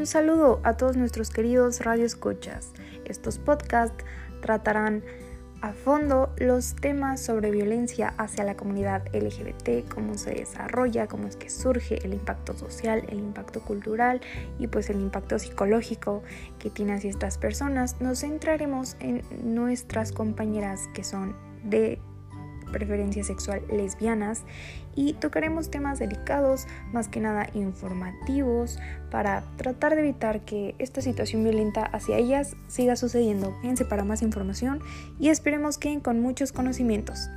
Un saludo a todos nuestros queridos radioescuchas. Estos podcasts tratarán a fondo los temas sobre violencia hacia la comunidad LGBT, cómo se desarrolla, cómo es que surge el impacto social, el impacto cultural y pues el impacto psicológico que tiene hacia estas personas. Nos centraremos en nuestras compañeras que son de preferencia sexual lesbianas y tocaremos temas delicados, más que nada informativos, para tratar de evitar que esta situación violenta hacia ellas siga sucediendo. Quédense para más información y esperemos que con muchos conocimientos.